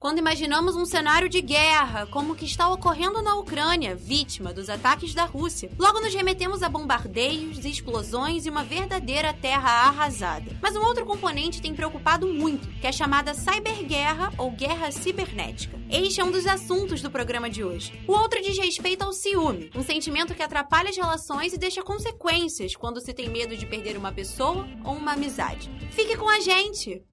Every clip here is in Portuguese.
Quando imaginamos um cenário de guerra, como o que está ocorrendo na Ucrânia, vítima dos ataques da Rússia. Logo nos remetemos a bombardeios, explosões e uma verdadeira terra arrasada. Mas um outro componente tem preocupado muito, que é a chamada cyberguerra ou guerra cibernética. Este é um dos assuntos do programa de hoje. O outro diz respeito ao ciúme, um sentimento que atrapalha as relações e deixa consequências quando se tem medo de perder uma pessoa ou uma amizade. Fique com a gente!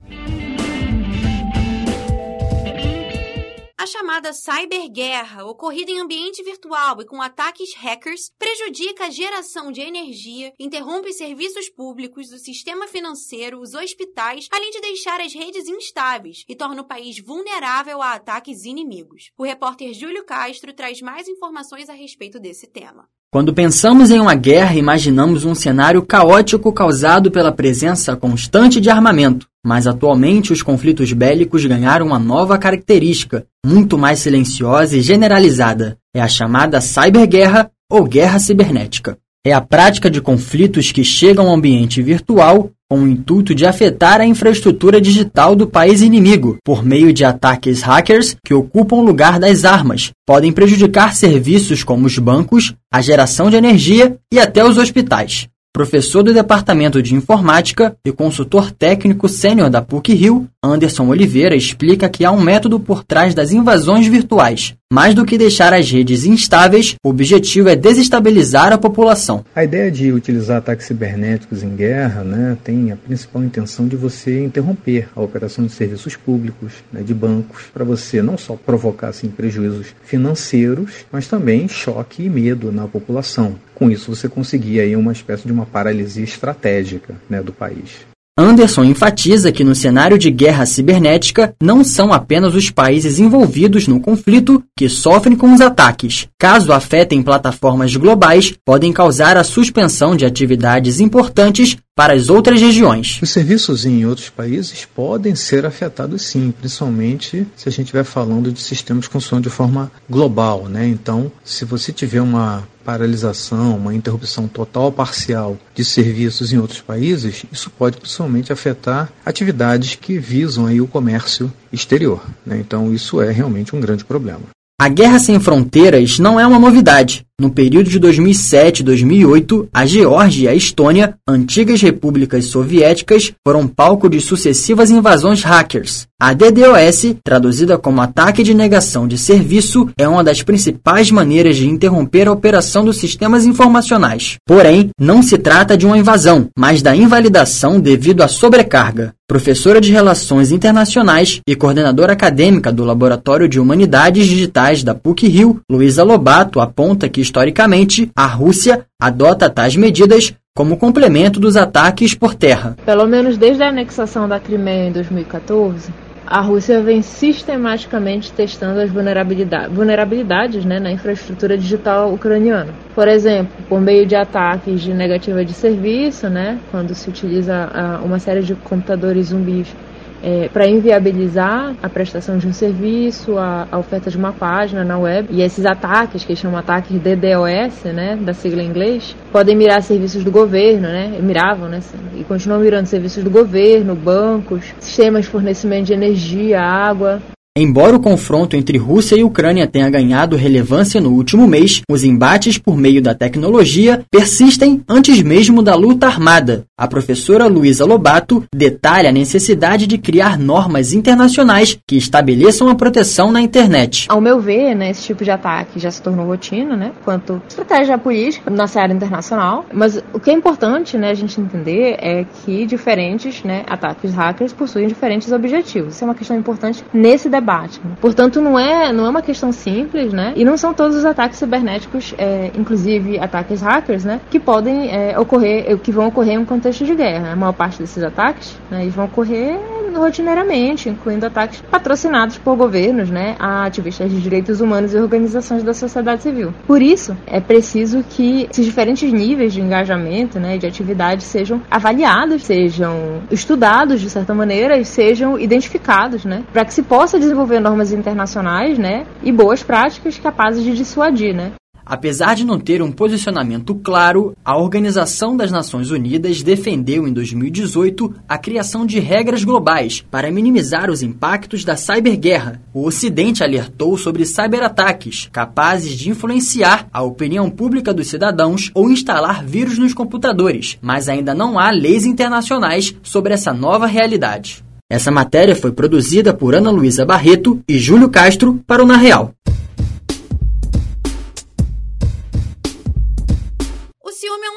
A chamada cyberguerra, ocorrida em ambiente virtual e com ataques hackers, prejudica a geração de energia, interrompe serviços públicos, o sistema financeiro, os hospitais, além de deixar as redes instáveis e torna o país vulnerável a ataques inimigos. O repórter Júlio Castro traz mais informações a respeito desse tema. Quando pensamos em uma guerra, imaginamos um cenário caótico causado pela presença constante de armamento. Mas atualmente os conflitos bélicos ganharam uma nova característica, muito mais silenciosa e generalizada. É a chamada cyberguerra ou guerra cibernética. É a prática de conflitos que chegam ao ambiente virtual com o intuito de afetar a infraestrutura digital do país inimigo por meio de ataques hackers que ocupam o lugar das armas, podem prejudicar serviços como os bancos, a geração de energia e até os hospitais professor do Departamento de Informática e consultor técnico sênior da PUC-Rio, Anderson Oliveira explica que há um método por trás das invasões virtuais. Mais do que deixar as redes instáveis, o objetivo é desestabilizar a população. A ideia de utilizar ataques cibernéticos em guerra né, tem a principal intenção de você interromper a operação de serviços públicos, né, de bancos, para você não só provocar assim, prejuízos financeiros, mas também choque e medo na população. Com isso, você conseguia aí uma espécie de uma paralisia estratégica né, do país. Anderson enfatiza que no cenário de guerra cibernética não são apenas os países envolvidos no conflito que sofrem com os ataques. Caso afetem plataformas globais, podem causar a suspensão de atividades importantes para as outras regiões. Os serviços em outros países podem ser afetados sim, principalmente se a gente estiver falando de sistemas que funcionam de forma global. Né? Então, se você tiver uma paralisação, uma interrupção total ou parcial de serviços em outros países, isso pode principalmente afetar atividades que visam aí o comércio exterior. Né? Então, isso é realmente um grande problema. A Guerra Sem Fronteiras não é uma novidade. No período de 2007 e 2008, a Geórgia e a Estônia, antigas repúblicas soviéticas, foram palco de sucessivas invasões hackers. A DDoS, traduzida como ataque de negação de serviço, é uma das principais maneiras de interromper a operação dos sistemas informacionais. Porém, não se trata de uma invasão, mas da invalidação devido à sobrecarga. Professora de Relações Internacionais e coordenadora acadêmica do Laboratório de Humanidades Digitais da PUC-Rio, Luísa Lobato aponta que historicamente, a Rússia adota tais medidas como complemento dos ataques por terra. Pelo menos desde a anexação da Crimeia em 2014, a Rússia vem sistematicamente testando as vulnerabilidades, vulnerabilidades né, na infraestrutura digital ucraniana. Por exemplo, por meio de ataques de negativa de serviço, né, quando se utiliza uh, uma série de computadores zumbis é, para inviabilizar a prestação de um serviço, a, a, oferta de uma página na web. E esses ataques, que chamam ataques DDoS, né, da sigla em inglês, podem mirar serviços do governo, né, miravam, né, e continuam mirando serviços do governo, bancos, sistemas de fornecimento de energia, água, Embora o confronto entre Rússia e Ucrânia tenha ganhado relevância no último mês, os embates por meio da tecnologia persistem antes mesmo da luta armada. A professora Luísa Lobato detalha a necessidade de criar normas internacionais que estabeleçam a proteção na internet. Ao meu ver, né, esse tipo de ataque já se tornou rotina, né, quanto estratégia política na área internacional. Mas o que é importante, né, a gente entender é que diferentes, né, ataques hackers possuem diferentes objetivos. Isso é uma questão importante nesse debate debate. Portanto, não é, não é uma questão simples, né? E não são todos os ataques cibernéticos, é, inclusive ataques hackers, né? Que podem é, ocorrer, que vão ocorrer em um contexto de guerra. A maior parte desses ataques, né, eles vão ocorrer ocorrendo rotineiramente, incluindo ataques patrocinados por governos, né, a ativistas de direitos humanos e organizações da sociedade civil. Por isso, é preciso que esses diferentes níveis de engajamento, né, de atividade sejam avaliados, sejam estudados de certa maneira e sejam identificados, né, para que se possa desenvolver normas internacionais, né, e boas práticas capazes de dissuadir, né, Apesar de não ter um posicionamento claro, a Organização das Nações Unidas defendeu em 2018 a criação de regras globais para minimizar os impactos da cyberguerra. O Ocidente alertou sobre cyberataques capazes de influenciar a opinião pública dos cidadãos ou instalar vírus nos computadores, mas ainda não há leis internacionais sobre essa nova realidade. Essa matéria foi produzida por Ana Luísa Barreto e Júlio Castro para o Na Real.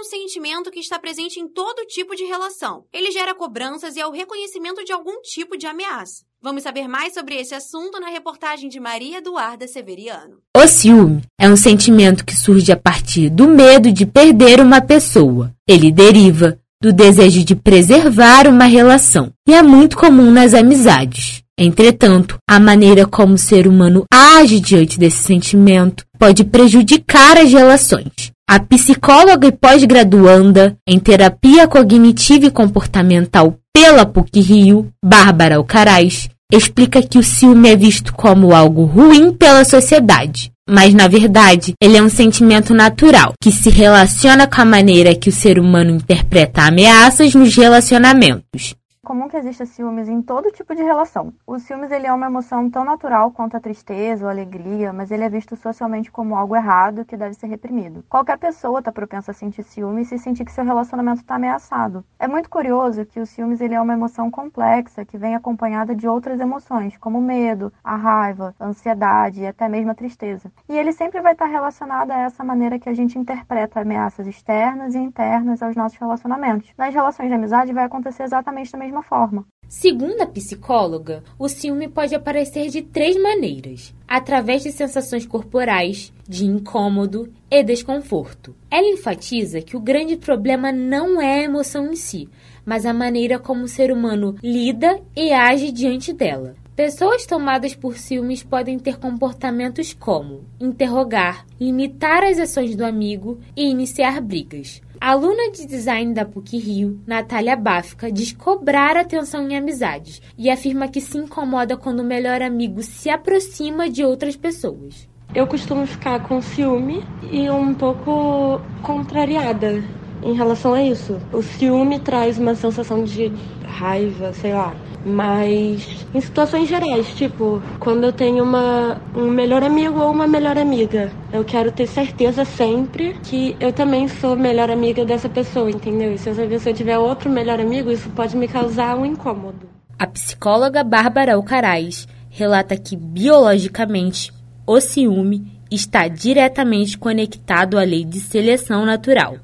Sentimento que está presente em todo tipo de relação. Ele gera cobranças e é o reconhecimento de algum tipo de ameaça. Vamos saber mais sobre esse assunto na reportagem de Maria Eduarda Severiano. O ciúme é um sentimento que surge a partir do medo de perder uma pessoa. Ele deriva do desejo de preservar uma relação e é muito comum nas amizades. Entretanto, a maneira como o ser humano age diante desse sentimento pode prejudicar as relações. A psicóloga e pós-graduanda em terapia cognitiva e comportamental pela PUC-Rio, Bárbara Alcaraz, explica que o ciúme é visto como algo ruim pela sociedade. Mas, na verdade, ele é um sentimento natural, que se relaciona com a maneira que o ser humano interpreta ameaças nos relacionamentos comum que exista ciúmes em todo tipo de relação. O ciúmes ele é uma emoção tão natural quanto a tristeza ou a alegria, mas ele é visto socialmente como algo errado que deve ser reprimido. Qualquer pessoa está propensa a sentir ciúmes se sentir que seu relacionamento está ameaçado. É muito curioso que o ciúmes ele é uma emoção complexa que vem acompanhada de outras emoções, como medo, a raiva, a ansiedade e até mesmo a tristeza. E ele sempre vai estar relacionado a essa maneira que a gente interpreta ameaças externas e internas aos nossos relacionamentos. Nas relações de amizade vai acontecer exatamente da mesma mesma forma. Segundo a psicóloga, o ciúme pode aparecer de três maneiras: através de sensações corporais, de incômodo e desconforto. Ela enfatiza que o grande problema não é a emoção em si, mas a maneira como o ser humano lida e age diante dela. Pessoas tomadas por ciúmes podem ter comportamentos como interrogar, limitar as ações do amigo e iniciar brigas. A aluna de design da PUC Rio, Natália Bafka, diz cobrar atenção em amizades e afirma que se incomoda quando o melhor amigo se aproxima de outras pessoas. Eu costumo ficar com ciúme e um pouco contrariada em relação a isso. O ciúme traz uma sensação de raiva, sei lá, mas em situações gerais, tipo, quando eu tenho uma, um melhor amigo ou uma melhor amiga, eu quero ter certeza sempre que eu também sou melhor amiga dessa pessoa, entendeu? E se eu tiver outro melhor amigo, isso pode me causar um incômodo. A psicóloga Bárbara Alcaraz relata que biologicamente o ciúme está diretamente conectado à lei de seleção natural,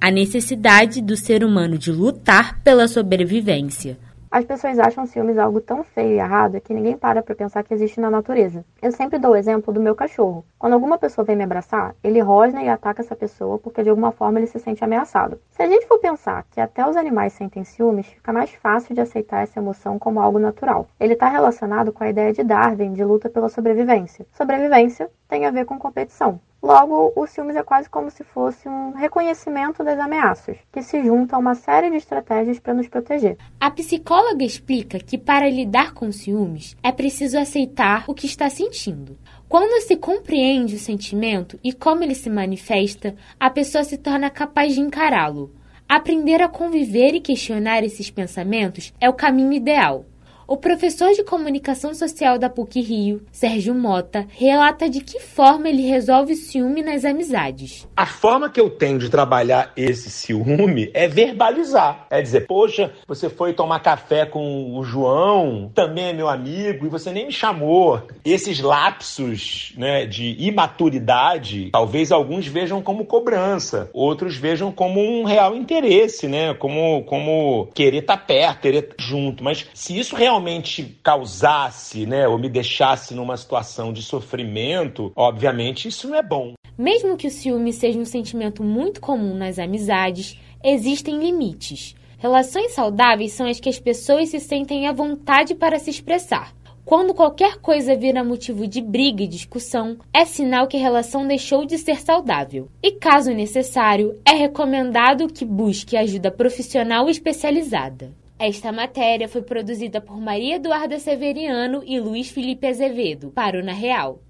a necessidade do ser humano de lutar pela sobrevivência. As pessoas acham ciúmes algo tão feio e errado que ninguém para para pensar que existe na natureza. Eu sempre dou o exemplo do meu cachorro. Quando alguma pessoa vem me abraçar, ele rosna e ataca essa pessoa porque de alguma forma ele se sente ameaçado. Se a gente for pensar que até os animais sentem ciúmes, fica mais fácil de aceitar essa emoção como algo natural. Ele está relacionado com a ideia de Darwin de luta pela sobrevivência. Sobrevivência tem a ver com competição. Logo, o ciúmes é quase como se fosse um reconhecimento das ameaças, que se junta a uma série de estratégias para nos proteger. A psicóloga explica que para lidar com ciúmes é preciso aceitar o que está sentindo. Quando se compreende o sentimento e como ele se manifesta, a pessoa se torna capaz de encará-lo. Aprender a conviver e questionar esses pensamentos é o caminho ideal. O professor de comunicação social da PUC Rio, Sérgio Mota, relata de que forma ele resolve o ciúme nas amizades. A forma que eu tenho de trabalhar esse ciúme é verbalizar. É dizer, poxa, você foi tomar café com o João, também é meu amigo, e você nem me chamou. Esses lapsos né, de imaturidade, talvez alguns vejam como cobrança, outros vejam como um real interesse, né? Como, como querer estar tá perto, querer estar junto. Mas se isso realmente realmente causasse, né, ou me deixasse numa situação de sofrimento, obviamente isso não é bom. Mesmo que o ciúme seja um sentimento muito comum nas amizades, existem limites. Relações saudáveis são as que as pessoas se sentem à vontade para se expressar. Quando qualquer coisa vira motivo de briga e discussão, é sinal que a relação deixou de ser saudável. E caso necessário, é recomendado que busque ajuda profissional especializada. Esta matéria foi produzida por Maria Eduarda Severiano e Luiz Felipe Azevedo, para o Na Real.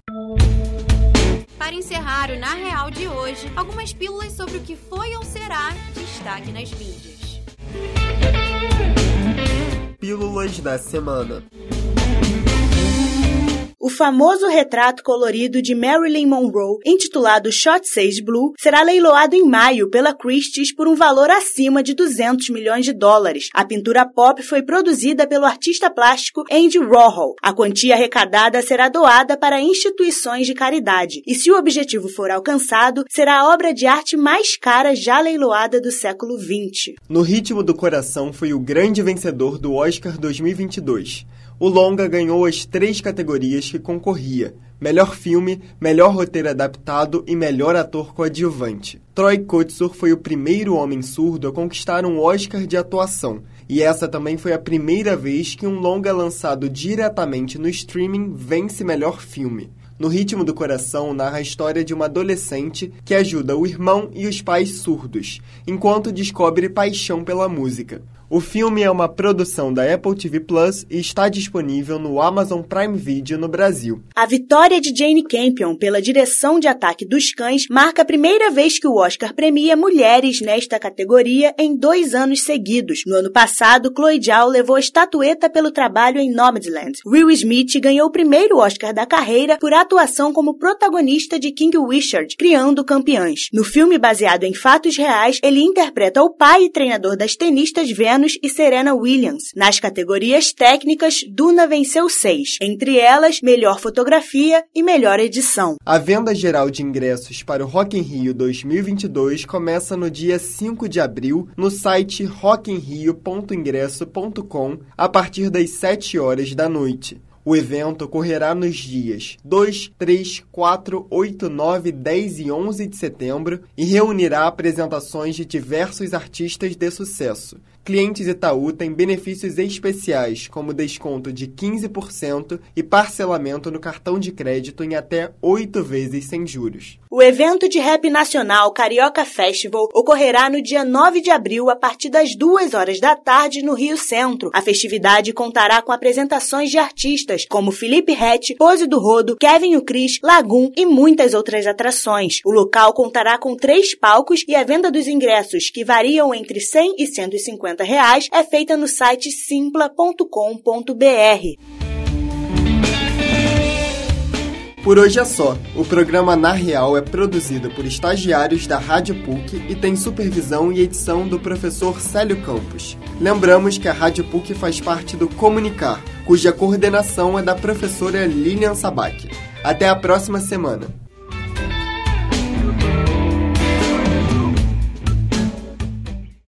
Para encerrar o Na Real de hoje, algumas pílulas sobre o que foi ou será destaque nas mídias. Pílulas da semana. O famoso retrato colorido de Marilyn Monroe, intitulado Shot Sage Blue, será leiloado em maio pela Christie's por um valor acima de 200 milhões de dólares. A pintura pop foi produzida pelo artista plástico Andy Warhol. A quantia arrecadada será doada para instituições de caridade, e se o objetivo for alcançado, será a obra de arte mais cara já leiloada do século XX. No Ritmo do Coração foi o grande vencedor do Oscar 2022. O longa ganhou as três categorias que concorria: melhor filme, melhor roteiro adaptado e melhor ator coadjuvante. Troy Kotsur foi o primeiro homem surdo a conquistar um Oscar de atuação, e essa também foi a primeira vez que um longa lançado diretamente no streaming vence melhor filme. No Ritmo do Coração narra a história de uma adolescente que ajuda o irmão e os pais surdos, enquanto descobre paixão pela música. O filme é uma produção da Apple TV Plus e está disponível no Amazon Prime Video no Brasil. A vitória de Jane Campion pela direção de Ataque dos Cães marca a primeira vez que o Oscar premia mulheres nesta categoria em dois anos seguidos. No ano passado, Chloe Zhao levou a estatueta pelo trabalho em Nomadland. Will Smith ganhou o primeiro Oscar da carreira por atuação como protagonista de King Richard, Criando Campeãs. No filme baseado em fatos reais, ele interpreta o pai e treinador das tenistas Venus e Serena Williams. Nas categorias técnicas, Duna venceu seis, entre elas melhor fotografia e melhor edição. A venda geral de ingressos para o Rock in Rio 2022 começa no dia 5 de abril no site rockinrio.ingresso.com a partir das 7 horas da noite. O evento ocorrerá nos dias 2, 3, 4, 8, 9, 10 e 11 de setembro e reunirá apresentações de diversos artistas de sucesso. Clientes Itaú têm benefícios especiais, como desconto de 15% e parcelamento no cartão de crédito em até 8 vezes sem juros. O evento de rap nacional Carioca Festival ocorrerá no dia 9 de abril a partir das 2 horas da tarde no Rio Centro. A festividade contará com apresentações de artistas como Felipe Rett, Pose do Rodo, Kevin o Cris, Lagoon e muitas outras atrações. O local contará com três palcos e a venda dos ingressos, que variam entre 100 e 150 reais, é feita no site simpla.com.br. Por hoje é só. O programa Na Real é produzido por estagiários da Rádio PUC e tem supervisão e edição do professor Célio Campos. Lembramos que a Rádio PUC faz parte do Comunicar, cuja coordenação é da professora Lilian Sabac. Até a próxima semana.